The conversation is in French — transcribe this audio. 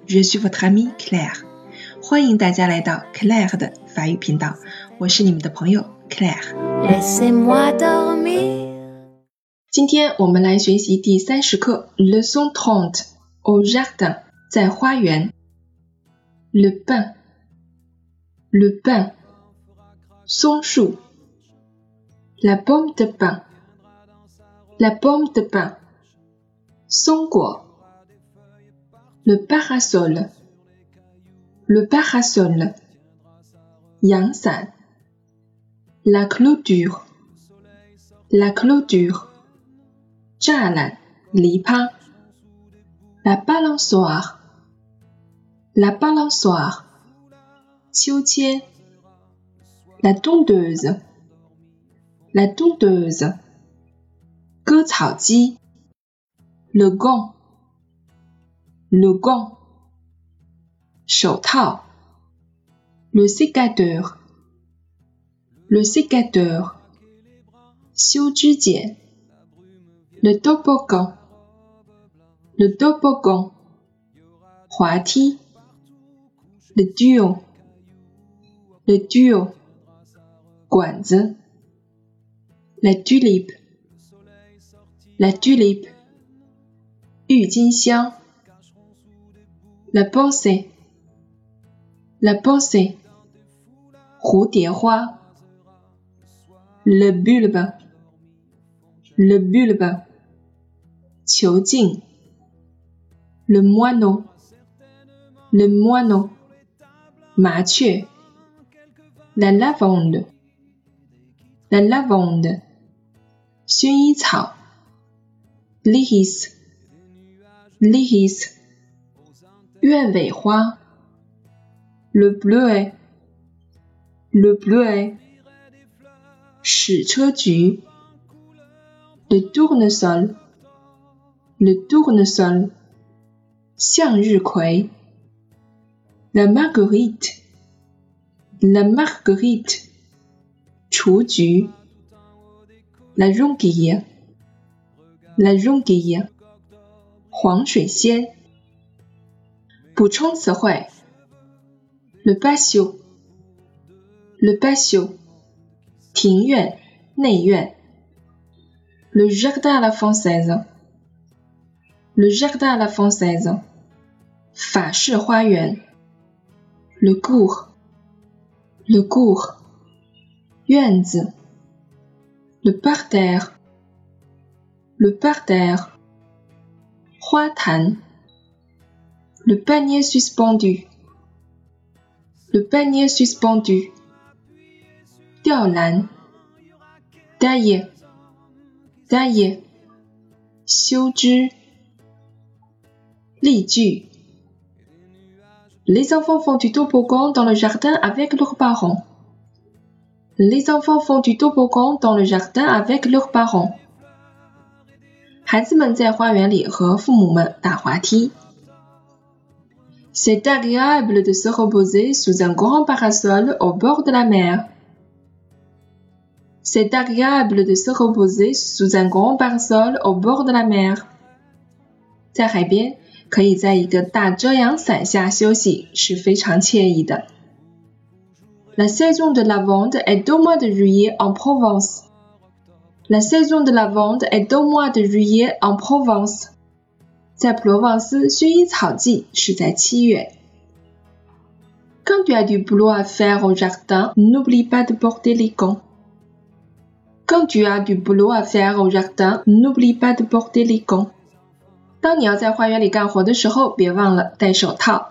FM，je suis votre amie Claire。欢迎大家来到 Claire 的法语频道，我是你们的朋友 Claire。 Laissez-moi dormir. 今天我们来学习第三十课 Leçon trente au jardin，在花园。Le pain，le pain，松树。La pomme de pain，la pomme de pain，松果。 le parasol. Le parasol. Yang san. La clôture. La clôture. Jalan. Lipa. La balançoire. La balançoire. Qiujian. La tondeuse. La tondeuse. Ge Le gant 手套。Le sécateur，le sécateur，修指剪。Le toboggan, le toboggan, 滑梯。Le duo, le duo, 管子。La tulipe, la tulipe, 郁金香。 la pensée. La pensée. Hua. Le bulbe. Le bulbe. Qiu Le moineau. Le moineau. Ma La lavande. La lavande. Xun Yi Cao. Lihis. Lihis. 鸢尾花。Le bleuet, le bleuet, 矢车菊。Le tournesol, le tournesol, 向日葵。La marguerite, la marguerite, 雏菊。La jonquille, la jonquille, 黄水仙。 补充词汇：le patio, le patio, 庭院、内院。Le jardin à la française, le jardin à la française, 法式花园。Le cours, le cours, 院子。Le parterre, le parterre, 花坛。 Le panier suspendu, le panier suspendu, 吊篮。Tailler, tailler, 修枝。例句Les enfants font du toboggan dans le jardin avec leurs parents. Les enfants font du toboggan dans le jardin avec leurs parents. 孩子们在花园里和父母们打滑梯。 C'est agréable de se reposer sous un grand parasol au bord de la mer. C'est agréable de se reposer sous un grand parasol au bord de la mer. 在海边，可以在一个大遮阳伞下休息，是非常惬意的。La saison de lavande est au mois de juillet en Provence. La saison de lavande est au mois de juillet en Provence. 在普罗旺斯，薰衣草季是在七月。Quand tu as du boulot à faire au jardin, n'oublie pas de porter les gants. Quand tu as du boulot à faire au jardin, n'oublie pas de porter les gants. 当你要在花园里干活的时候，别忘了戴手套。